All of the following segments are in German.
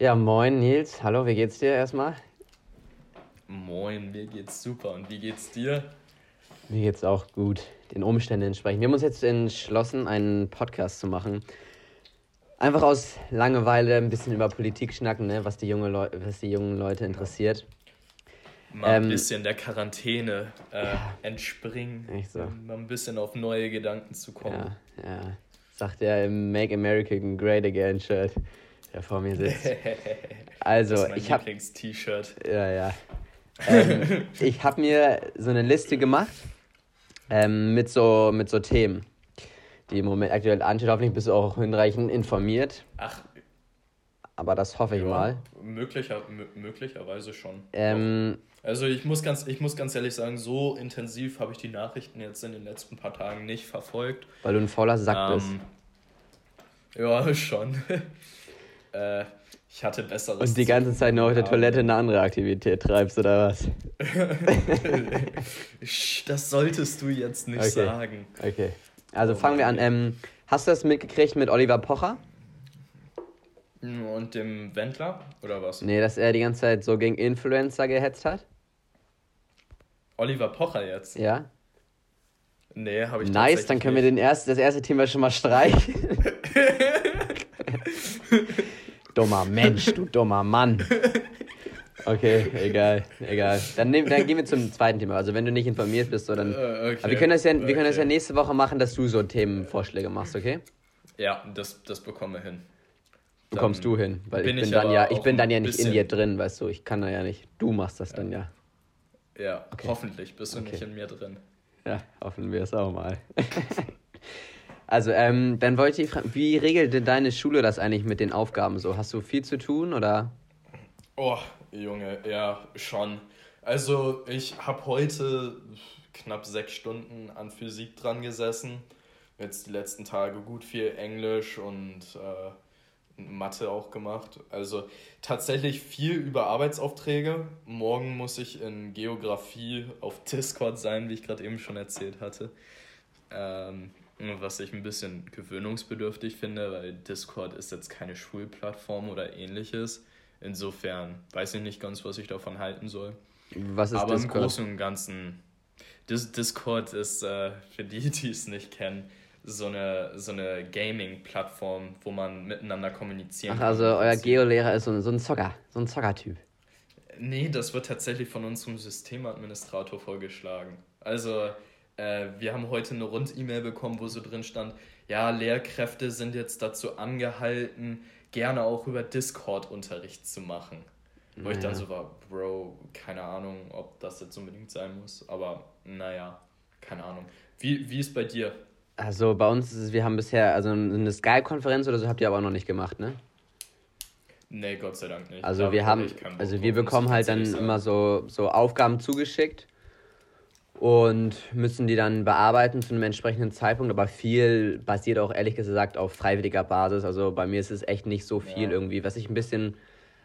Ja, moin Nils. Hallo, wie geht's dir erstmal? Moin, mir geht's super. Und wie geht's dir? Mir geht's auch gut, den Umständen entsprechend. Wir haben uns jetzt entschlossen, einen Podcast zu machen. Einfach aus Langeweile ein bisschen über Politik schnacken, ne? was, die junge Leu was die jungen Leute interessiert. Mal ein ähm, bisschen der Quarantäne äh, ja, entspringen. Echt so. Mal ein bisschen auf neue Gedanken zu kommen. Ja, ja. Sagt er im Make America Great Again Shirt, der vor mir sitzt. Also, das ist mein ich habe. Lieblings-T-Shirt. Ja, ja. Ähm, ich habe mir so eine Liste gemacht ähm, mit, so, mit so Themen, die im Moment aktuell anstehen. Hoffentlich bist du auch hinreichend informiert. Ach. Aber das hoffe ja, ich mal. Möglicher, möglicherweise schon. Ähm, also ich muss, ganz, ich muss ganz ehrlich sagen, so intensiv habe ich die Nachrichten jetzt in den letzten paar Tagen nicht verfolgt. Weil du ein fauler Sack ähm, bist. Ja, schon. Äh, ich hatte besseres. Und die ganze Zeit nur auf der Toilette eine andere Aktivität treibst, oder was? das solltest du jetzt nicht okay. sagen. Okay. Also fangen wir an. Ähm, hast du das mitgekriegt mit Oliver Pocher? Und dem Wendler, oder was? Nee, dass er die ganze Zeit so gegen Influencer gehetzt hat. Oliver Pocher jetzt? Ja. Nee, habe ich Nice, dann können nicht. wir den erst, das erste Thema schon mal streichen. dummer Mensch, du dummer Mann. Okay, egal, egal. Dann, nehm, dann gehen wir zum zweiten Thema. Also wenn du nicht informiert bist, so dann. Uh, okay, Aber wir können das ja, wir okay. können das ja nächste Woche machen, dass du so Themenvorschläge machst, okay? Ja, das, das bekommen wir hin. Bekommst du hin, weil ich bin ich dann ja, ich bin dann ja nicht in dir drin, weißt du, ich kann da ja nicht. Du machst das ja. dann ja. Ja, okay. hoffentlich bist du nicht in mir drin. Ja, hoffen wir es auch mal. also, ähm, dann wollte ich fragen, wie regelt denn deine Schule das eigentlich mit den Aufgaben so? Hast du viel zu tun oder? Oh, Junge, ja, schon. Also, ich habe heute knapp sechs Stunden an Physik dran gesessen. Jetzt die letzten Tage gut viel Englisch und äh, Mathe auch gemacht. Also tatsächlich viel über Arbeitsaufträge. Morgen muss ich in Geografie auf Discord sein, wie ich gerade eben schon erzählt hatte. Ähm, was ich ein bisschen gewöhnungsbedürftig finde, weil Discord ist jetzt keine Schulplattform oder ähnliches. Insofern weiß ich nicht ganz, was ich davon halten soll. Was ist Aber Discord? im Großen und Ganzen, Discord ist, äh, für die, die es nicht kennen, so eine, so eine Gaming-Plattform, wo man miteinander kommunizieren Ach, kann. also euer Geo-Lehrer ist so, so ein Zocker, so ein Zocker-Typ. Nee, das wird tatsächlich von unserem Systemadministrator vorgeschlagen. Also, äh, wir haben heute eine Rund-E-Mail bekommen, wo so drin stand, ja, Lehrkräfte sind jetzt dazu angehalten, gerne auch über Discord Unterricht zu machen. Wo naja. ich dann so war, Bro, keine Ahnung, ob das jetzt unbedingt sein muss, aber naja, keine Ahnung. Wie, wie ist bei dir? Also bei uns ist es, wir haben bisher, also eine Skype-Konferenz oder so habt ihr aber auch noch nicht gemacht, ne? Nee, Gott sei Dank nicht. Also da wir haben, also wir bekommen halt dann immer so, so Aufgaben zugeschickt und müssen die dann bearbeiten zu einem entsprechenden Zeitpunkt, aber viel basiert auch ehrlich gesagt auf freiwilliger Basis. Also bei mir ist es echt nicht so viel ja. irgendwie, was ich ein bisschen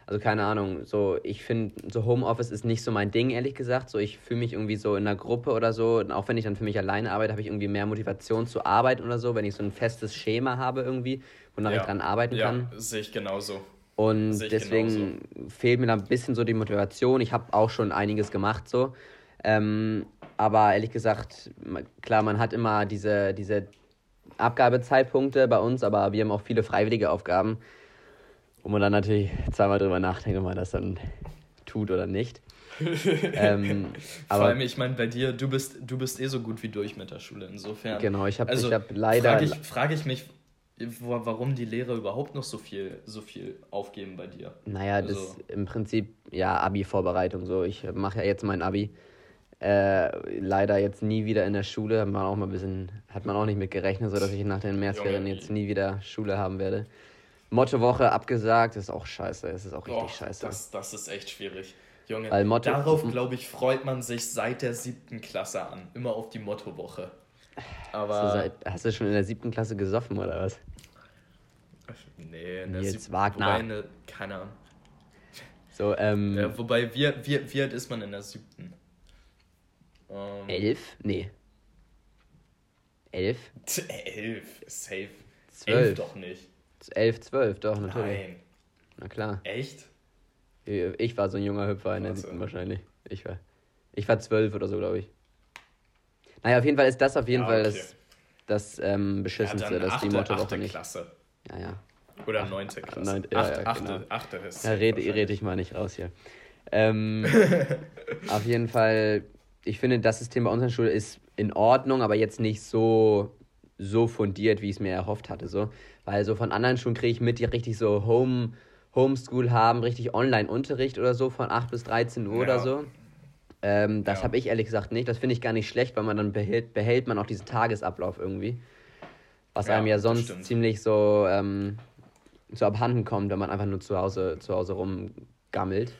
also keine Ahnung, so ich finde, so Homeoffice ist nicht so mein Ding, ehrlich gesagt. So ich fühle mich irgendwie so in einer Gruppe oder so, und auch wenn ich dann für mich alleine arbeite, habe ich irgendwie mehr Motivation zu arbeiten oder so, wenn ich so ein festes Schema habe irgendwie, wonach ja. ich dran arbeiten ja, kann. Ja, sehe ich genauso. Und deswegen genauso. fehlt mir da ein bisschen so die Motivation. Ich habe auch schon einiges gemacht so. Ähm, aber ehrlich gesagt, klar, man hat immer diese, diese Abgabezeitpunkte bei uns, aber wir haben auch viele freiwillige Aufgaben wo man dann natürlich zweimal drüber nachdenkt, ob man das dann tut oder nicht. ähm, Vor allem, ich meine, bei dir, du bist, du bist eh so gut wie durch mit der Schule, insofern. Genau, ich habe also, hab leider. Frage ich, frag ich mich, warum die Lehrer überhaupt noch so viel, so viel aufgeben bei dir. Naja, also. das im Prinzip, ja, Abi-Vorbereitung so. Ich mache ja jetzt mein Abi. Äh, leider jetzt nie wieder in der Schule, hat man auch mal ein bisschen, hat man auch nicht mit gerechnet, sodass ich nach den Märzferien jetzt nie wieder Schule haben werde. Mottowoche abgesagt, ist auch scheiße. Es ist auch richtig oh, scheiße. Das, das ist echt schwierig. Junge, Weil Motto darauf, glaube ich, freut man sich seit der siebten Klasse an. Immer auf die Mottowoche. Aber. Hast du, seit, hast du schon in der siebten Klasse gesoffen oder was? Nee, in der siebten Wagner. Wobei, keine Ahnung. So, ähm. Ja, wobei, wie, wie, wie alt ist man in der siebten? Ähm, elf? Nee. Elf? Elf, safe. Zwölf. Elf doch nicht. 11, 12, doch, natürlich. Nein. Na klar. Echt? Ich war so ein junger Hüpfer in der siebten wahrscheinlich. Ich war. Ich war zwölf oder so, glaube ich. Naja, auf jeden Fall ist das auf jeden ja, Fall okay. das, das ähm, Beschissenste, ja, dass die Mottowoche nicht. Klasse. Ja, ja. Oder neunte Klasse. Neun, ja, Acht, ja, achte, genau. achte ist. Ja, rede red ich mal nicht raus hier. Ähm, auf jeden Fall, ich finde, das System bei unserer Schule ist in Ordnung, aber jetzt nicht so, so fundiert, wie ich es mir erhofft hatte. So. Weil so von anderen Schulen kriege ich mit, die richtig so Home, Homeschool haben, richtig Online-Unterricht oder so von 8 bis 13 Uhr ja. oder so. Ähm, das ja. habe ich ehrlich gesagt nicht. Das finde ich gar nicht schlecht, weil man dann behält, behält man auch diesen Tagesablauf irgendwie. Was ja, einem ja sonst ziemlich so, ähm, so abhanden kommt, wenn man einfach nur zu Hause, zu Hause rumgammelt.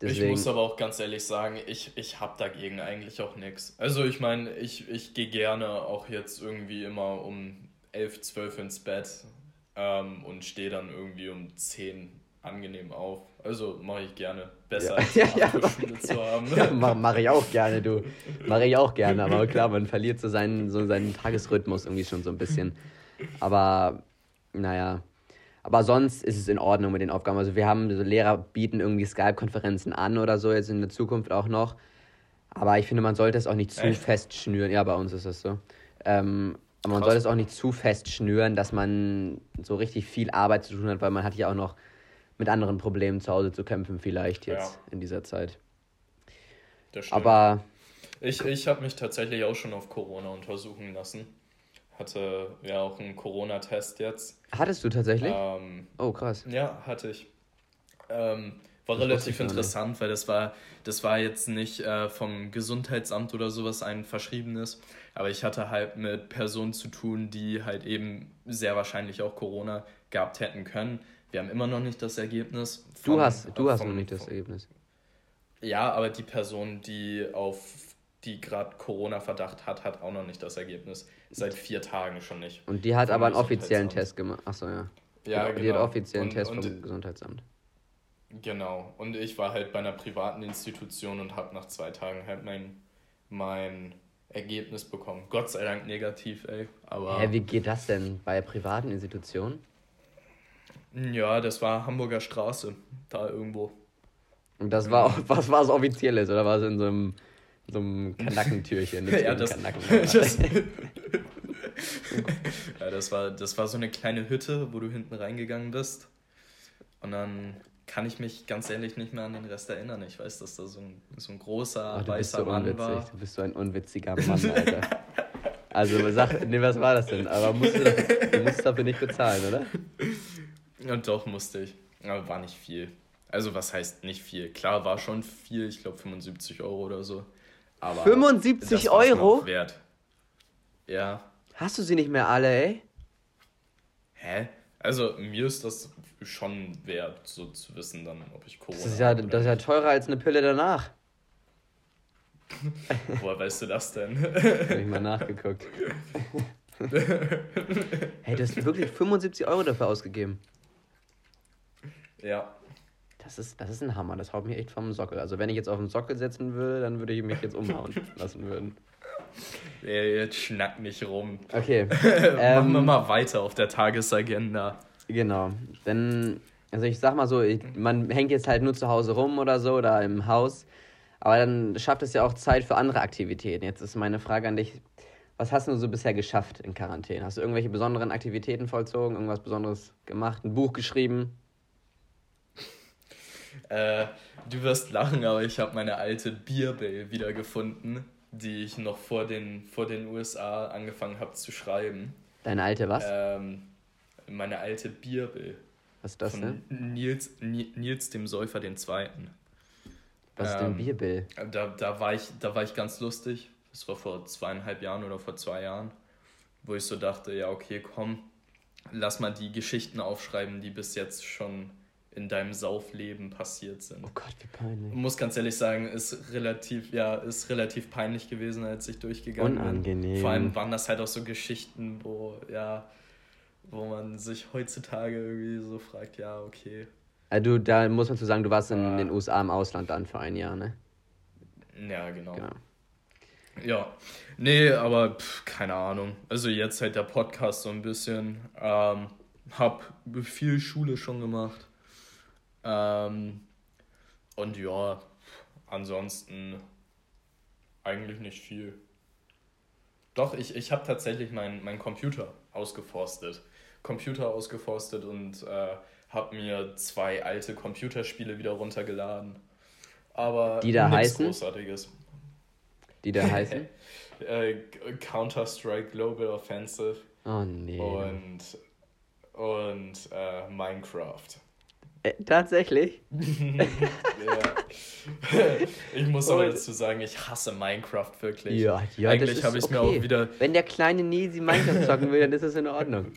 Deswegen... Ich muss aber auch ganz ehrlich sagen, ich, ich habe dagegen eigentlich auch nichts. Also ich meine, ich, ich gehe gerne auch jetzt irgendwie immer um 11, 12 ins Bett ähm, und stehe dann irgendwie um 10 angenehm auf. Also mache ich gerne. Besser ja. als ja, ja, Schule zu haben. Ja, mache mach ich auch gerne, du. Mache ich auch gerne. Aber klar, man verliert so seinen, so seinen Tagesrhythmus irgendwie schon so ein bisschen. Aber naja. Aber sonst ist es in Ordnung mit den Aufgaben. Also wir haben, so Lehrer bieten irgendwie Skype-Konferenzen an oder so, jetzt in der Zukunft auch noch. Aber ich finde, man sollte es auch nicht zu Echt? fest schnüren. Ja, bei uns ist das so. Ähm, aber man sollte es auch nicht zu fest schnüren, dass man so richtig viel Arbeit zu tun hat, weil man hat ja auch noch mit anderen Problemen zu Hause zu kämpfen, vielleicht jetzt ja. in dieser Zeit. Das stimmt. Aber. Ich, ich habe mich tatsächlich auch schon auf Corona untersuchen lassen. Hatte ja auch einen Corona-Test jetzt. Hattest du tatsächlich? Ähm, oh, krass. Ja, hatte ich. Ähm, war das relativ interessant, weil das war, das war jetzt nicht äh, vom Gesundheitsamt oder sowas ein verschriebenes, aber ich hatte halt mit Personen zu tun, die halt eben sehr wahrscheinlich auch Corona gehabt hätten können. Wir haben immer noch nicht das Ergebnis. Von, du hast, du hast vom, noch nicht das Ergebnis. Ja, aber die Person, die auf die gerade Corona-Verdacht hat, hat auch noch nicht das Ergebnis. Seit vier Tagen schon nicht. Und die hat aber einen offiziellen Test gemacht. Achso, ja. Ja, genau. Die hat genau. offiziellen und, Test vom und, Gesundheitsamt. Genau. Und ich war halt bei einer privaten Institution und habe nach zwei Tagen halt mein, mein Ergebnis bekommen. Gott sei Dank negativ, ey. Aber Hä, wie geht das denn bei privaten Institutionen? Ja, das war Hamburger Straße, da irgendwo. Und das war was war es offizielles oder war es in so einem, so einem Kanackentürchen? ja, das, das, ja das, war, das war so eine kleine Hütte, wo du hinten reingegangen bist. Und dann kann ich mich ganz ehrlich nicht mehr an den Rest erinnern. Ich weiß, dass da so ein, so ein großer, oh, weißer so Mann unwitzig. war. Du bist so ein unwitziger Mann, Alter. also sag, nee, was war das denn? Aber musst du, du musst dafür nicht bezahlen, oder? Ja, doch, musste ich. Aber war nicht viel. Also, was heißt nicht viel? Klar, war schon viel, ich glaube 75 Euro oder so. Aber 75 Euro? Wert. Ja. Hast du sie nicht mehr alle, ey? Hä? Also, mir ist das schon wert, so zu wissen, dann, ob ich Corona Das ist ja, das ist ja teurer als eine Pille danach. Woher weißt du das denn? Hab ich mal nachgeguckt. hey, du hast wirklich 75 Euro dafür ausgegeben. Ja. Das ist, das ist ein Hammer, das haut mich echt vom Sockel. Also wenn ich jetzt auf den Sockel setzen würde, dann würde ich mich jetzt umhauen lassen würden. Ja, jetzt schnack nicht rum. Okay. Machen wir ähm, mal weiter auf der Tagesagenda. Genau. Denn, also ich sag mal so, ich, man hängt jetzt halt nur zu Hause rum oder so oder im Haus. Aber dann schafft es ja auch Zeit für andere Aktivitäten. Jetzt ist meine Frage an dich, was hast du so bisher geschafft in Quarantäne? Hast du irgendwelche besonderen Aktivitäten vollzogen, irgendwas Besonderes gemacht, ein Buch geschrieben? Äh, du wirst lachen, aber ich habe meine alte Bierbell wiedergefunden, die ich noch vor den, vor den USA angefangen habe zu schreiben. Deine alte was? Ähm, meine alte Bierbell. Was ist das denn? Nils, Nils dem Säufer den Zweiten. Was ist denn ähm, Bierbill? Da, da, war ich, da war ich ganz lustig. Das war vor zweieinhalb Jahren oder vor zwei Jahren, wo ich so dachte, ja, okay, komm, lass mal die Geschichten aufschreiben, die bis jetzt schon in deinem Saufleben passiert sind. Oh Gott, wie peinlich. Ich muss ganz ehrlich sagen, ist relativ, ja, ist relativ peinlich gewesen, als ich durchgegangen Unangenehm. bin. Vor allem waren das halt auch so Geschichten, wo, ja, wo man sich heutzutage irgendwie so fragt, ja, okay. Also du, da muss man zu sagen, du warst in den USA im Ausland dann für ein Jahr, ne? Ja, genau. genau. Ja, nee, aber pff, keine Ahnung. Also jetzt halt der Podcast so ein bisschen. Ähm, hab viel Schule schon gemacht. Ähm, und ja, ansonsten eigentlich nicht viel. Doch, ich, ich habe tatsächlich meinen mein Computer ausgeforstet. Computer ausgeforstet und äh, habe mir zwei alte Computerspiele wieder runtergeladen. Aber die da heißen? Großartiges. Die da heißen? äh, Counter-Strike Global Offensive. Oh nee. Und, und äh, Minecraft. Äh, tatsächlich? ja. Ich muss aber dazu sagen, ich hasse Minecraft wirklich. Ja, ja Eigentlich habe ich es okay. mir auch wieder. Wenn der kleine Nisi Minecraft zocken will, dann ist das in Ordnung.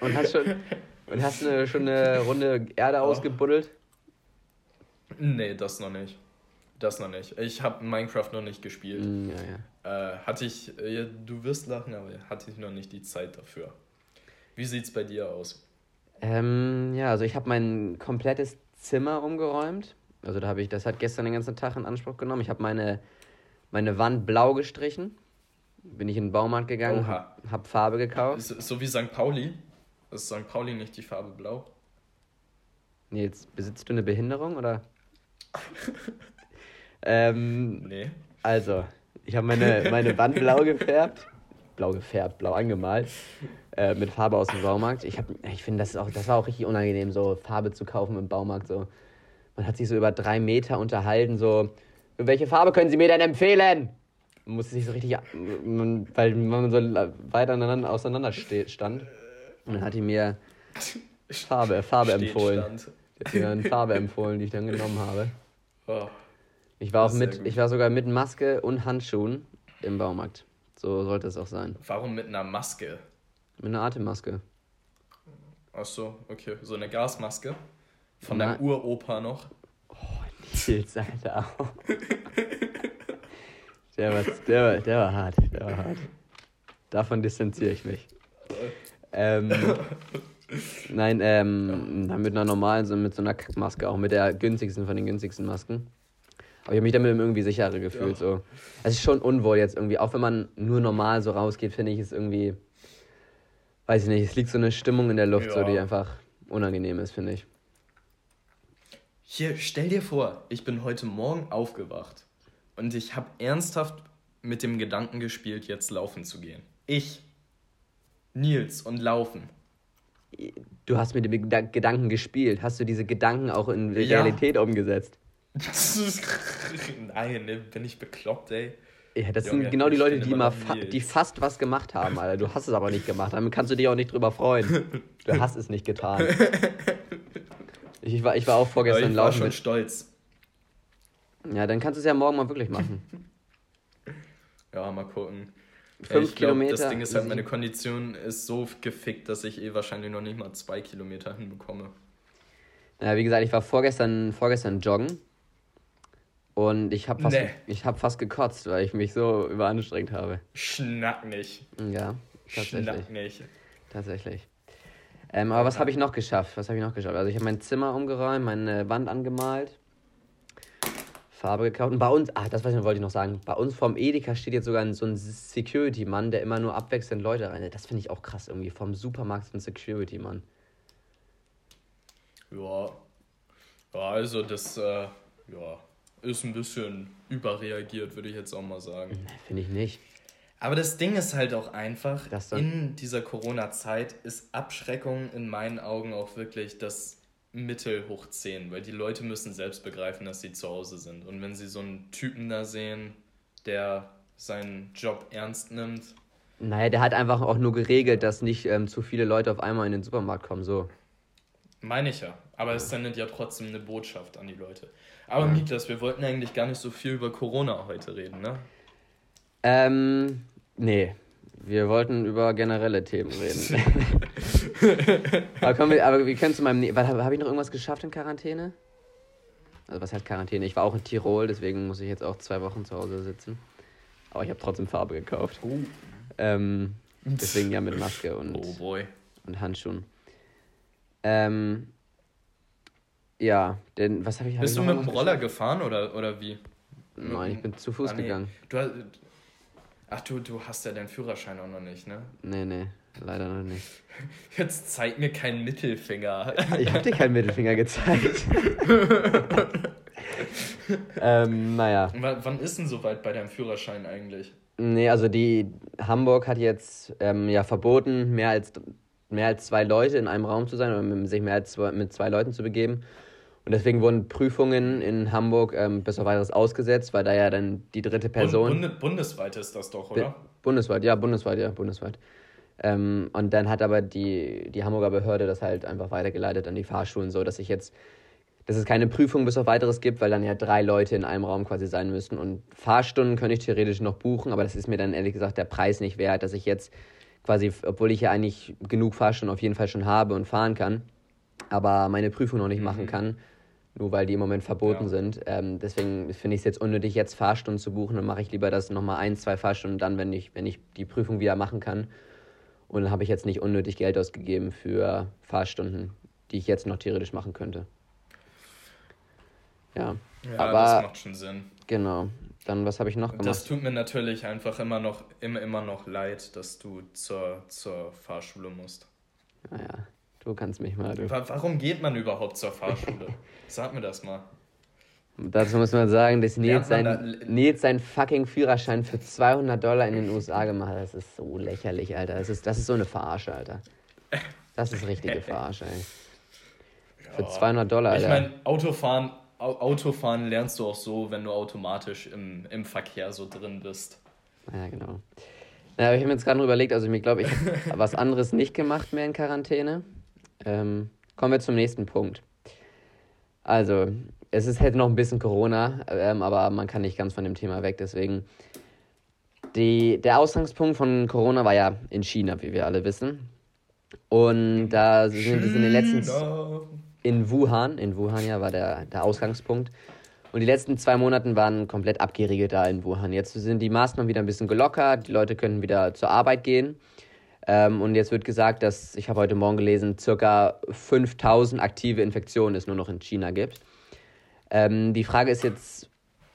Und hast schon, und hast eine, schon eine Runde Erde oh. ausgebuddelt? Nee, das noch nicht. Das noch nicht. Ich habe Minecraft noch nicht gespielt. Mm, ja, ja. Äh, hatte ich, ja, du wirst lachen, aber hatte ich noch nicht die Zeit dafür. Wie sieht's bei dir aus? Ähm, ja, also ich habe mein komplettes Zimmer umgeräumt. Also da habe ich, das hat gestern den ganzen Tag in Anspruch genommen. Ich habe meine, meine Wand blau gestrichen. Bin ich in den Baumarkt gegangen, habe hab Farbe gekauft. So, so wie St. Pauli. Ist St. Pauli nicht die Farbe blau? Nee, jetzt besitzt du eine Behinderung oder? ähm, nee. Also, ich habe meine, meine Wand blau gefärbt. Blau gefärbt, blau angemalt. Äh, mit Farbe aus dem Baumarkt. Ich, ich finde, das, das war auch richtig unangenehm, so Farbe zu kaufen im Baumarkt. So. Man hat sich so über drei Meter unterhalten, so, welche Farbe können Sie mir denn empfehlen? Man musste sich so richtig, weil man so weiter auseinander stand. Und dann hat die mir Farbe, Farbe empfohlen. Die hat mir eine Farbe empfohlen, die ich dann genommen habe. Oh, ich war auch mit, ich war sogar mit Maske und Handschuhen im Baumarkt. So sollte es auch sein. Warum mit einer Maske? Mit einer Atemmaske. Ach so, okay. So eine Gasmaske? Von deinem Uropa noch? Oh, Nils, Alter. der, war, der, war, der war hart, der war hart. Davon distanziere ich mich. Ähm, nein, ähm, mit einer normalen, so mit so einer Kackmaske, auch mit der günstigsten von den günstigsten Masken. Aber ich habe mich damit irgendwie sicherer gefühlt. Ja. So. Es ist schon unwohl jetzt irgendwie, auch wenn man nur normal so rausgeht, finde ich es irgendwie weiß ich nicht, es liegt so eine Stimmung in der Luft, ja. so, die einfach unangenehm ist, finde ich. Hier, stell dir vor, ich bin heute Morgen aufgewacht und ich habe ernsthaft mit dem Gedanken gespielt, jetzt laufen zu gehen. Ich, Nils und laufen. Du hast mit dem Gedanken gespielt. Hast du diese Gedanken auch in Realität ja. umgesetzt? Nein, ne, bin ich bekloppt, ey. Ja, das Junge, sind genau die Leute, die immer fa die fast was gemacht haben, Alter. Du hast es aber nicht gemacht. Damit kannst du dich auch nicht drüber freuen. Du hast es nicht getan. Ich war, ich war auch vorgestern laufen. Ich war schon mit... stolz. Ja, dann kannst du es ja morgen mal wirklich machen. ja, mal gucken. Fünf ich glaub, Kilometer. Das Ding ist halt, meine Kondition ist so gefickt, dass ich eh wahrscheinlich noch nicht mal zwei Kilometer hinbekomme. Ja, wie gesagt, ich war vorgestern, vorgestern joggen und ich habe fast, nee. hab fast gekotzt, weil ich mich so überanstrengt habe. Schnack nicht. Ja, tatsächlich. Schnack nicht. Tatsächlich. Ähm, aber was habe ich noch geschafft? Was habe ich noch geschafft? Also ich habe mein Zimmer umgeräumt, meine Wand angemalt, Farbe gekauft. Und bei uns, ach, das wollte ich noch sagen. Bei uns vom Edeka steht jetzt sogar so ein Security-Mann, der immer nur abwechselnd Leute rein. Das finde ich auch krass irgendwie. Vom Supermarkt ein Security-Mann. Ja. Ja, also das, äh, ja ist ein bisschen überreagiert, würde ich jetzt auch mal sagen. Finde ich nicht. Aber das Ding ist halt auch einfach, in dieser Corona-Zeit ist Abschreckung in meinen Augen auch wirklich das Mittel hoch 10, weil die Leute müssen selbst begreifen, dass sie zu Hause sind. Und wenn sie so einen Typen da sehen, der seinen Job ernst nimmt. Naja, der hat einfach auch nur geregelt, dass nicht ähm, zu viele Leute auf einmal in den Supermarkt kommen, so. Meine ich ja. Aber es sendet ja trotzdem eine Botschaft an die Leute. Aber ja. Miklas, wir wollten eigentlich gar nicht so viel über Corona heute reden, ne? Ähm, nee. Wir wollten über generelle Themen reden. aber, wir, aber wir können zu meinem. Ne Habe hab ich noch irgendwas geschafft in Quarantäne? Also, was heißt Quarantäne? Ich war auch in Tirol, deswegen muss ich jetzt auch zwei Wochen zu Hause sitzen. Aber ich habe trotzdem Farbe gekauft. Oh. Ähm, deswegen ja mit Maske und, oh und Handschuhen. Ähm, ja, denn was habe ich. Hab Bist ich du mit dem Roller gefahren oder, oder wie? Nein, ich bin zu Fuß ah, nee. gegangen. Du, ach, du, du hast ja deinen Führerschein auch noch nicht, ne? Nee, nee. leider noch nicht. Jetzt zeig mir keinen Mittelfinger. Ich habe dir keinen Mittelfinger gezeigt. ähm, naja. W wann ist denn soweit bei deinem Führerschein eigentlich? Nee, also die Hamburg hat jetzt ähm, ja verboten, mehr als, mehr als zwei Leute in einem Raum zu sein oder sich mehr als zwei, mit zwei Leuten zu begeben. Und deswegen wurden Prüfungen in Hamburg ähm, bis auf weiteres ausgesetzt, weil da ja dann die dritte Person. Bund, bundesweit ist das doch, oder? Bundesweit, ja, bundesweit, ja, bundesweit. Ähm, und dann hat aber die, die Hamburger Behörde das halt einfach weitergeleitet an die Fahrschulen, so dass ich jetzt, dass es keine Prüfung bis auf weiteres gibt, weil dann ja drei Leute in einem Raum quasi sein müssen. Und Fahrstunden könnte ich theoretisch noch buchen, aber das ist mir dann ehrlich gesagt der Preis nicht wert, dass ich jetzt quasi, obwohl ich ja eigentlich genug Fahrstunden auf jeden Fall schon habe und fahren kann, aber meine Prüfung noch nicht mhm. machen kann, nur weil die im Moment verboten ja. sind. Ähm, deswegen finde ich es jetzt unnötig, jetzt Fahrstunden zu buchen. Dann mache ich lieber das nochmal ein, zwei Fahrstunden dann, wenn ich, wenn ich die Prüfung wieder machen kann. Und dann habe ich jetzt nicht unnötig Geld ausgegeben für Fahrstunden, die ich jetzt noch theoretisch machen könnte. Ja, ja aber, das macht schon Sinn. Genau. Dann, was habe ich noch gemacht? Das tut mir natürlich einfach immer noch, immer, immer noch leid, dass du zur, zur Fahrschule musst. Naja, du kannst mich mal. Du. Warum geht man überhaupt zur Fahrschule? Sag mir das mal. Dazu muss man sagen, dass Nils, sein, da, Nils seinen fucking Führerschein für 200 Dollar in den USA gemacht hat. Das ist so lächerlich, Alter. Das ist, das ist so eine Verarsche, Alter. Das ist richtige Verarsche, ey. Für 200 Dollar, Alter. Ich meine, Autofahren, Autofahren lernst du auch so, wenn du automatisch im, im Verkehr so drin bist. Ja, genau. Naja, ich habe mir jetzt gerade überlegt, also ich glaube, ich habe was anderes nicht gemacht mehr in Quarantäne. Ähm, kommen wir zum nächsten Punkt. Also, es ist halt noch ein bisschen Corona, ähm, aber man kann nicht ganz von dem Thema weg. Deswegen, die, der Ausgangspunkt von Corona war ja in China, wie wir alle wissen. Und da sind es in den letzten. In Wuhan, in Wuhan ja, war der, der Ausgangspunkt. Und die letzten zwei Monate waren komplett abgeriegelt da in Wuhan. Jetzt sind die Maßnahmen wieder ein bisschen gelockert, die Leute können wieder zur Arbeit gehen. Ähm, und jetzt wird gesagt, dass, ich habe heute Morgen gelesen, circa 5000 aktive Infektionen es nur noch in China gibt. Ähm, die Frage ist jetzt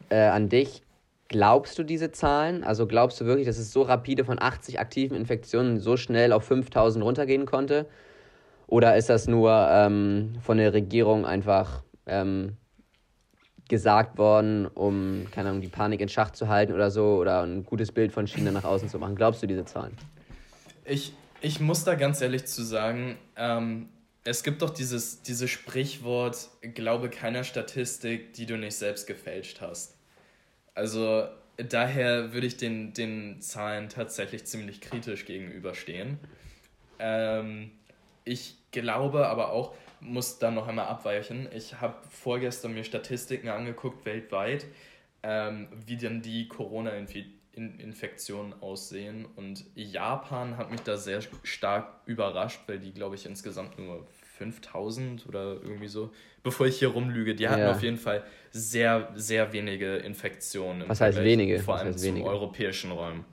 äh, an dich. Glaubst du diese Zahlen? Also glaubst du wirklich, dass es so rapide von 80 aktiven Infektionen so schnell auf 5000 runtergehen konnte? Oder ist das nur ähm, von der Regierung einfach ähm, gesagt worden, um, keine Ahnung, die Panik in Schach zu halten oder so oder ein gutes Bild von China nach außen zu machen? Glaubst du diese Zahlen? Ich, ich muss da ganz ehrlich zu sagen, ähm, es gibt doch dieses, dieses Sprichwort, glaube keiner Statistik, die du nicht selbst gefälscht hast. Also daher würde ich den, den Zahlen tatsächlich ziemlich kritisch gegenüberstehen. Ähm, ich glaube aber auch, muss da noch einmal abweichen. Ich habe vorgestern mir Statistiken angeguckt weltweit, ähm, wie denn die Corona-Infektionen aussehen. Und Japan hat mich da sehr stark überrascht, weil die, glaube ich, insgesamt nur 5000 oder irgendwie so. Bevor ich hier rumlüge, die hatten ja. auf jeden Fall sehr, sehr wenige Infektionen. Was heißt wenige? Vor allem wenige? europäischen Räumen.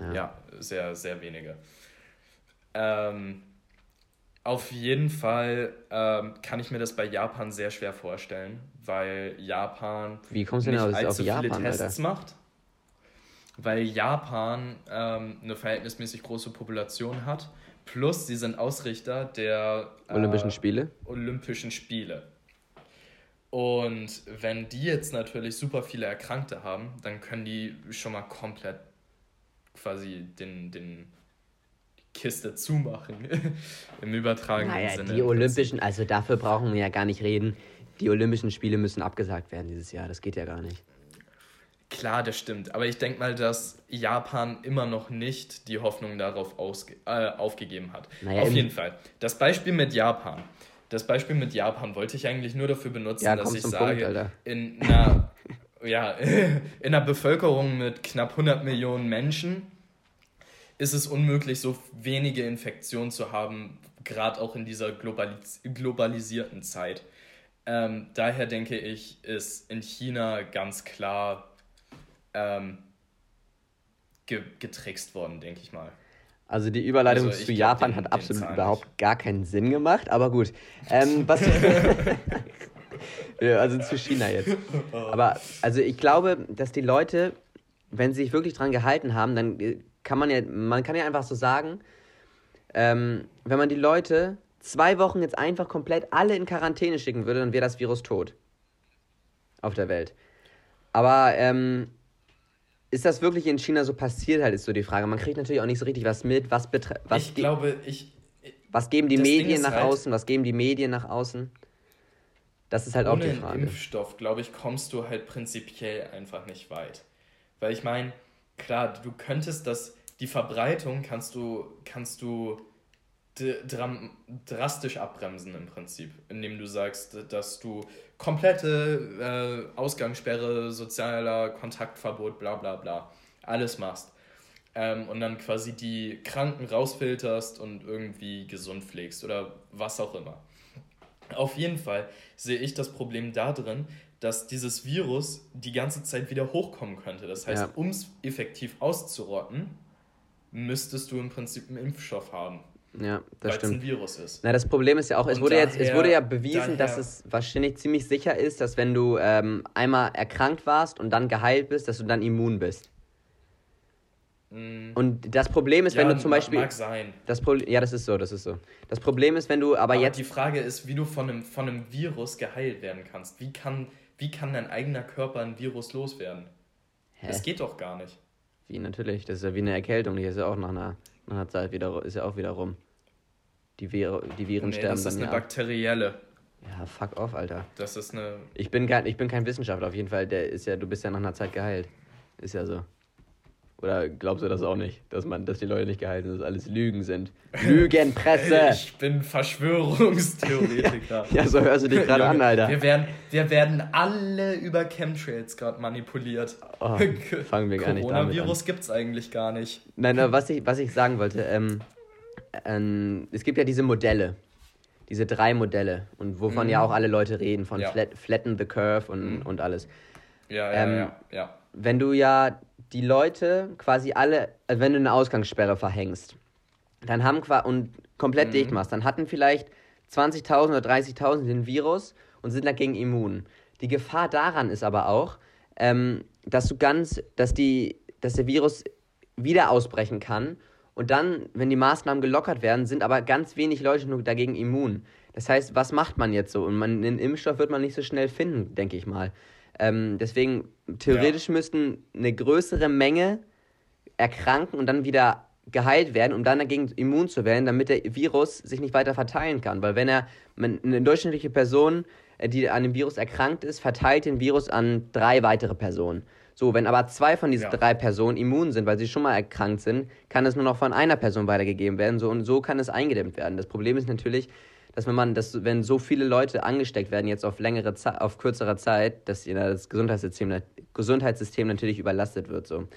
Ja. ja. sehr, sehr wenige. Ähm, auf jeden Fall ähm, kann ich mir das bei Japan sehr schwer vorstellen, weil Japan Wie kommst du denn nicht allzu auf viele Tests Alter? macht. Weil Japan ähm, eine verhältnismäßig große Population hat Plus, sie sind Ausrichter der Olympischen äh, Spiele. Olympischen Spiele. Und wenn die jetzt natürlich super viele Erkrankte haben, dann können die schon mal komplett quasi den, den Kiste zumachen. Im übertragenen naja, Sinne. Die Olympischen, also dafür brauchen wir ja gar nicht reden. Die Olympischen Spiele müssen abgesagt werden dieses Jahr. Das geht ja gar nicht. Klar, das stimmt. Aber ich denke mal, dass Japan immer noch nicht die Hoffnung darauf äh, aufgegeben hat. Naja, Auf jeden Fall. Das Beispiel mit Japan. Das Beispiel mit Japan wollte ich eigentlich nur dafür benutzen, ja, dass ich sage, Punkt, in einer, ja, in einer Bevölkerung mit knapp 100 Millionen Menschen ist es unmöglich, so wenige Infektionen zu haben, gerade auch in dieser globalis globalisierten Zeit. Ähm, daher denke ich, ist in China ganz klar ähm, ge getrickst worden, denke ich mal. Also die Überleitung also zu Japan den, hat absolut überhaupt gar keinen Sinn gemacht, aber gut. Ähm, was ja, also zu China jetzt. Aber also ich glaube, dass die Leute, wenn sie sich wirklich dran gehalten haben, dann kann man ja, man kann ja einfach so sagen, ähm, wenn man die Leute zwei Wochen jetzt einfach komplett alle in Quarantäne schicken würde, dann wäre das Virus tot. Auf der Welt. Aber ähm, ist das wirklich in China so passiert, halt, ist so die Frage. Man kriegt natürlich auch nicht so richtig was mit. Was, betre was ich glaube, ich. Was geben die Medien nach halt außen? Was geben die Medien nach außen? Das ist halt auch die Frage. Impfstoff, glaube ich, kommst du halt prinzipiell einfach nicht weit. Weil ich meine, klar, du könntest das, die Verbreitung kannst du, kannst du drastisch abbremsen im Prinzip, indem du sagst, dass du komplette äh, Ausgangssperre, sozialer Kontaktverbot, bla bla bla, alles machst. Ähm, und dann quasi die Kranken rausfilterst und irgendwie gesund pflegst oder was auch immer. Auf jeden Fall sehe ich das Problem da drin, dass dieses Virus die ganze Zeit wieder hochkommen könnte. Das heißt, ja. um es effektiv auszurotten, müsstest du im Prinzip einen Impfstoff haben. Ja, das stimmt. ein Virus ist. Na, das Problem ist ja auch, es wurde, daher, jetzt, es wurde ja bewiesen, daher, dass es wahrscheinlich ziemlich sicher ist, dass wenn du ähm, einmal erkrankt warst und dann geheilt bist, dass du dann immun bist. Mm. Und das Problem ist, ja, wenn du zum Beispiel. Mag sein. Das Pro ja, das ist so, das ist so. Das Problem ist, wenn du aber, aber jetzt. Die Frage ist, wie du von einem, von einem Virus geheilt werden kannst. Wie kann, wie kann dein eigener Körper ein Virus loswerden? Hä? Das geht doch gar nicht. Wie natürlich, das ist ja wie eine Erkältung, die ist ja auch nach einer, nach einer Zeit wieder, ist ja auch wieder rum. Die, Vir die Viren nee, sterben dann. Das ist eine ja bakterielle. Ja, fuck off, Alter. Das ist eine. Ich bin kein, ich bin kein Wissenschaftler, auf jeden Fall. Der ist ja, du bist ja nach einer Zeit geheilt. Ist ja so. Oder glaubst du das auch nicht, dass man, dass die Leute nicht geheilt sind, dass alles Lügen sind? Lügenpresse! ich bin Verschwörungstheoretiker. ja, so hörst du dich gerade an, Alter. Wir werden, wir werden alle über Chemtrails gerade manipuliert. Oh, fangen wir gar nicht damit Coronavirus gibt es eigentlich gar nicht. Nein, nein, was ich, was ich sagen wollte, ähm, ähm, es gibt ja diese Modelle, diese drei Modelle, und wovon mhm. ja auch alle Leute reden, von ja. Flat, Flatten the Curve und, mhm. und alles. Ja, ja, ähm, ja, ja. Wenn du ja die Leute quasi alle, also wenn du eine Ausgangssperre verhängst, dann haben und komplett mhm. dicht machst, dann hatten vielleicht 20.000 oder 30.000 den Virus und sind dagegen immun. Die Gefahr daran ist aber auch, ähm, dass du ganz, dass die, dass der Virus wieder ausbrechen kann und dann, wenn die Maßnahmen gelockert werden, sind aber ganz wenig Leute nur dagegen immun. Das heißt, was macht man jetzt so? Und man, einen Impfstoff wird man nicht so schnell finden, denke ich mal. Ähm, deswegen, theoretisch ja. müssten eine größere Menge erkranken und dann wieder geheilt werden, um dann dagegen immun zu werden, damit der Virus sich nicht weiter verteilen kann. Weil wenn er, eine durchschnittliche Person, äh, die an dem Virus erkrankt ist, verteilt den Virus an drei weitere Personen. So, wenn aber zwei von diesen ja. drei Personen immun sind, weil sie schon mal erkrankt sind, kann es nur noch von einer Person weitergegeben werden. So und so kann es eingedämmt werden. Das Problem ist natürlich, dass wenn man, dass, wenn so viele Leute angesteckt werden, jetzt auf längere Zeit, auf kürzere Zeit, dass das Gesundheitssystem, Gesundheitssystem natürlich überlastet wird. So.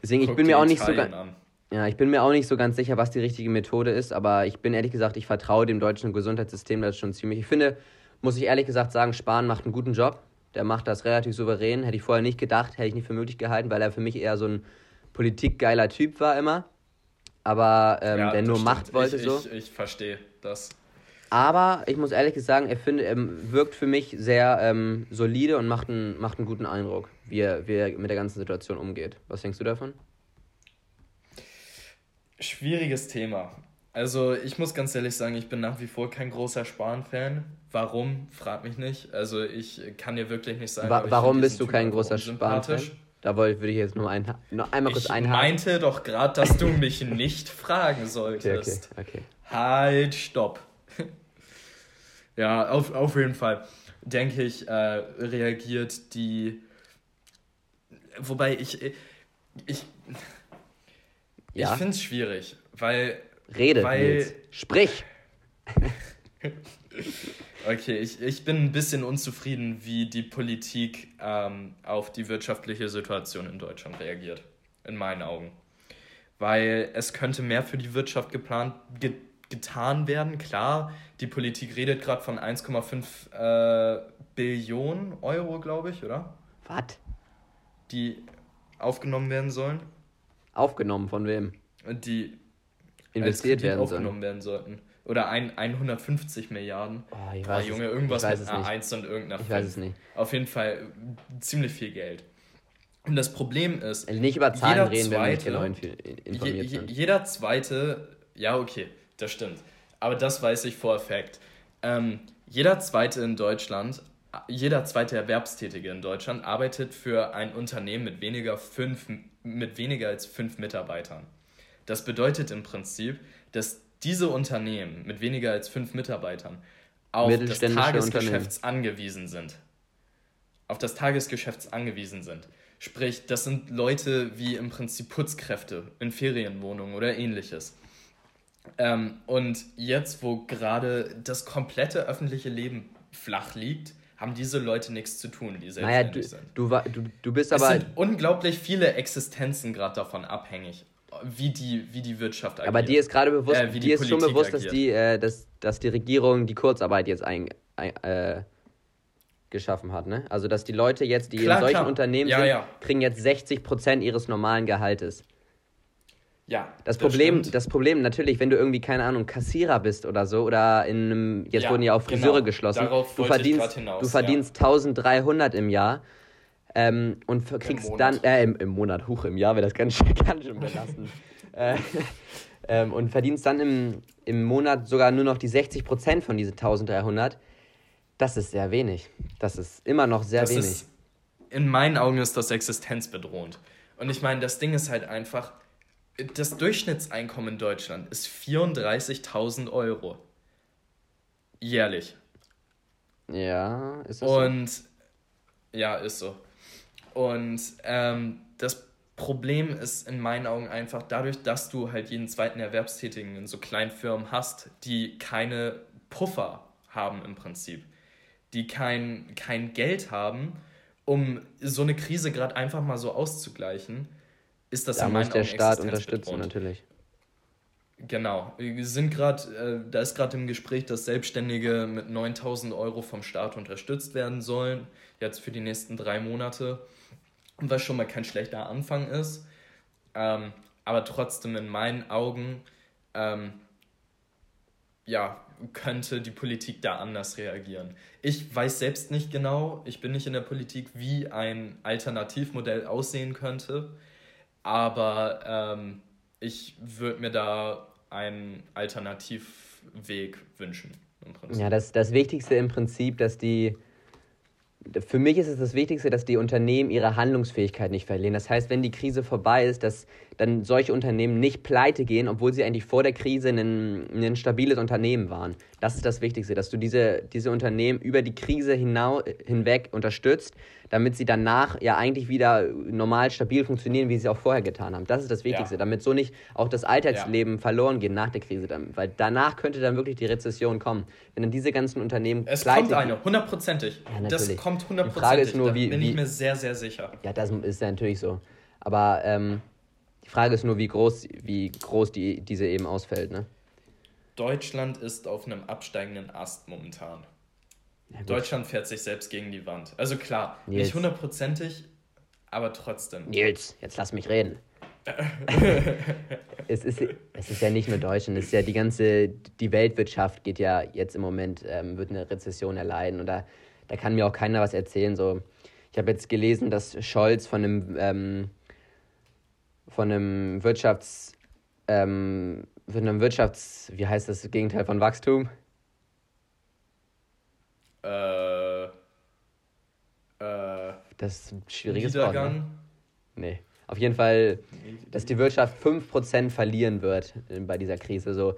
Deswegen, ich bin mir auch nicht so ganz. Ja, ich bin mir auch nicht so ganz sicher, was die richtige Methode ist, aber ich bin ehrlich gesagt, ich vertraue dem deutschen Gesundheitssystem das schon ziemlich. Ich finde, muss ich ehrlich gesagt sagen, Spahn macht einen guten Job. Der macht das relativ souverän. Hätte ich vorher nicht gedacht, hätte ich nicht für möglich gehalten, weil er für mich eher so ein politikgeiler Typ war immer. Aber ähm, ja, der nur stimmt. Macht wollte ich, so. Ich, ich verstehe das. Aber ich muss ehrlich sagen, er, find, er wirkt für mich sehr ähm, solide und macht einen, macht einen guten Eindruck, wie er, wie er mit der ganzen Situation umgeht. Was denkst du davon? Schwieriges Thema. Also ich muss ganz ehrlich sagen, ich bin nach wie vor kein großer Spahn-Fan. Warum? Frag mich nicht. Also ich kann dir wirklich nicht sagen. Wa warum bist du kein großer Spahn-Fan? Da würde ich jetzt nur, ein, nur einmal kurz einhaken. Ich meinte doch gerade, dass du mich nicht fragen solltest. Okay, okay, okay. Halt, stopp. Ja, auf, auf jeden Fall, denke ich, äh, reagiert die. Wobei ich. Ich, ja? ich finde es schwierig, weil Rede, weil... Nils. Sprich! okay, ich, ich bin ein bisschen unzufrieden, wie die Politik ähm, auf die wirtschaftliche Situation in Deutschland reagiert. In meinen Augen. Weil es könnte mehr für die Wirtschaft geplant, ge getan werden. Klar, die Politik redet gerade von 1,5 äh, Billionen Euro, glaube ich, oder? Was? Die aufgenommen werden sollen. Aufgenommen von wem? Die investiert werden aufgenommen werden sollten. Oder ein, 150 Milliarden. Oh, ich weiß oh, Junge, irgendwas mit einer 1 und irgendeiner 5. Ich weiß es nicht. Auf jeden Fall ziemlich viel Geld. Und das Problem ist, also nicht über Zahlen reden, zweite, wenn wir nicht genau informiert sind. jeder zweite Ja, okay, das stimmt. Aber das weiß ich vor Effekt. Ähm, jeder zweite in Deutschland, jeder zweite Erwerbstätige in Deutschland arbeitet für ein Unternehmen mit weniger, fünf, mit weniger als fünf Mitarbeitern. Das bedeutet im Prinzip, dass diese Unternehmen mit weniger als fünf Mitarbeitern auf das Tagesgeschäft angewiesen sind. Auf das Tagesgeschäft angewiesen sind. Sprich, das sind Leute wie im Prinzip Putzkräfte in Ferienwohnungen oder ähnliches. Ähm, und jetzt, wo gerade das komplette öffentliche Leben flach liegt, haben diese Leute nichts zu tun, die selbstständig naja, du, sind. Du, du, du bist aber. Es sind unglaublich viele Existenzen gerade davon abhängig, wie die, wie die Wirtschaft agiert. Aber dir ist gerade bewusst, äh, dir ist schon bewusst, dass die, äh, dass, dass die Regierung die Kurzarbeit jetzt ein, ein äh, geschaffen hat, ne? Also dass die Leute jetzt, die klar, in solchen klar. Unternehmen ja, sind, ja. kriegen jetzt 60% ihres normalen Gehaltes. Ja. Das, das Problem, stimmt. das Problem natürlich, wenn du irgendwie, keine Ahnung, Kassierer bist oder so, oder in einem, jetzt ja, wurden ja auch Friseure genau. geschlossen, Darauf du verdienst, hinaus, du verdienst ja. 1300 im Jahr ähm, und kriegst dann, äh, im, im Monat, hoch im Jahr wäre das ganz, ganz schön belastend. äh, ähm, und verdienst dann im, im Monat sogar nur noch die 60% von diesen 1300. Das ist sehr wenig. Das ist immer noch sehr das wenig. Ist, in meinen Augen ist das existenzbedrohend. Und ich meine, das Ding ist halt einfach, das Durchschnittseinkommen in Deutschland ist 34.000 Euro. Jährlich. Ja, ist das Und so? ja, ist so. Und ähm, das Problem ist in meinen Augen einfach dadurch, dass du halt jeden zweiten Erwerbstätigen in so kleinen Firmen hast, die keine Puffer haben im Prinzip, die kein, kein Geld haben, um so eine Krise gerade einfach mal so auszugleichen, ist das da in muss der Staat unterstützen natürlich. Genau. Wir sind gerade, äh, da ist gerade im Gespräch, dass Selbstständige mit 9000 Euro vom Staat unterstützt werden sollen, jetzt für die nächsten drei Monate. Was schon mal kein schlechter Anfang ist. Ähm, aber trotzdem in meinen Augen, ähm, ja, könnte die Politik da anders reagieren. Ich weiß selbst nicht genau, ich bin nicht in der Politik, wie ein Alternativmodell aussehen könnte. Aber ähm, ich würde mir da einen Alternativweg wünschen. Ja, das, das Wichtigste im Prinzip, dass die, für mich ist es das Wichtigste, dass die Unternehmen ihre Handlungsfähigkeit nicht verlieren. Das heißt, wenn die Krise vorbei ist, dass dann solche Unternehmen nicht pleite gehen, obwohl sie eigentlich vor der Krise ein, ein stabiles Unternehmen waren. Das ist das Wichtigste, dass du diese, diese Unternehmen über die Krise hinau, hinweg unterstützt, damit sie danach ja eigentlich wieder normal stabil funktionieren, wie sie auch vorher getan haben. Das ist das Wichtigste, ja. damit so nicht auch das Alltagsleben ja. verloren geht nach der Krise. Weil danach könnte dann wirklich die Rezession kommen. Wenn dann diese ganzen Unternehmen. Es kommt eine, hundertprozentig. Ja, das kommt hundertprozentig. Die Frage ist nur, wie, da bin ich mir sehr, sehr sicher. Ja, das ist ja natürlich so. Aber ähm, die Frage ist nur, wie groß, wie groß die, diese eben ausfällt, ne? Deutschland ist auf einem absteigenden Ast momentan. Ja, Deutschland fährt sich selbst gegen die Wand. Also klar, Nils. nicht hundertprozentig, aber trotzdem. Nils, jetzt lass mich reden. es, ist, es ist ja nicht nur Deutschland, es ist ja die ganze, die Weltwirtschaft geht ja jetzt im Moment, ähm, wird eine Rezession erleiden. Und da, da kann mir auch keiner was erzählen. So, ich habe jetzt gelesen, dass Scholz von einem ähm, von einem Wirtschafts, ähm, von einem Wirtschafts, wie heißt das Gegenteil von Wachstum? Äh, äh, das ist ein schwieriges Wort. Ne? Nee. Auf jeden Fall, dass die Wirtschaft 5% verlieren wird bei dieser Krise. So,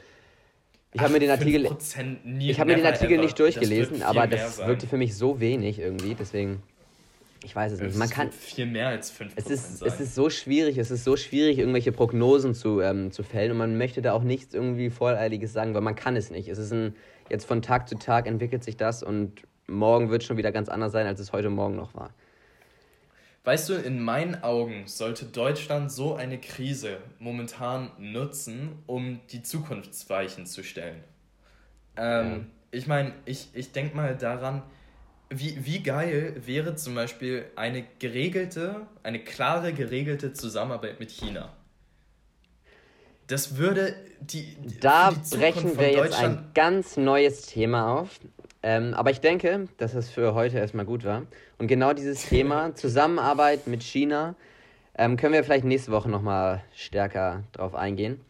ich habe mir den Artikel, ich habe mir den Artikel ever. nicht durchgelesen, das aber das wirkte für mich so wenig irgendwie. Deswegen ich weiß es nicht. Man kann viel mehr als 5% es ist, sein. Es ist so schwierig, es ist so schwierig, irgendwelche Prognosen zu, ähm, zu fällen und man möchte da auch nichts irgendwie Volleiliges sagen, weil man kann es nicht. Es ist ein, jetzt von Tag zu Tag entwickelt sich das und morgen wird schon wieder ganz anders sein, als es heute Morgen noch war. Weißt du, in meinen Augen sollte Deutschland so eine Krise momentan nutzen, um die Zukunftsweichen zu stellen. Ähm, ja. Ich meine, ich, ich denke mal daran, wie, wie geil wäre zum Beispiel eine geregelte, eine klare, geregelte Zusammenarbeit mit China? Das würde die. Da die brechen wir jetzt ein ganz neues Thema auf. Ähm, aber ich denke, dass es für heute erstmal gut war. Und genau dieses Thema, Zusammenarbeit mit China, ähm, können wir vielleicht nächste Woche nochmal stärker drauf eingehen.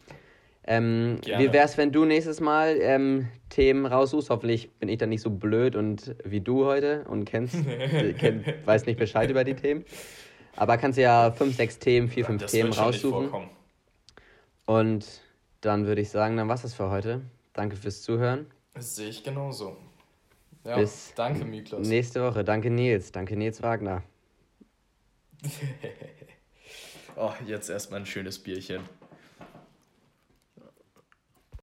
Ähm, wie wär's, wenn du nächstes Mal ähm, Themen raussuchst? Hoffentlich bin ich dann nicht so blöd und wie du heute und kennst, kenn, weiß nicht Bescheid über die Themen. Aber kannst ja fünf, sechs Themen, vier, fünf das Themen raussuchen. Und dann würde ich sagen, dann war's das für heute. Danke fürs Zuhören. Das sehe ich genauso. Ja, Bis danke, Miklos. Nächste Woche. Danke, Nils. Danke, Nils Wagner. oh, jetzt erstmal ein schönes Bierchen.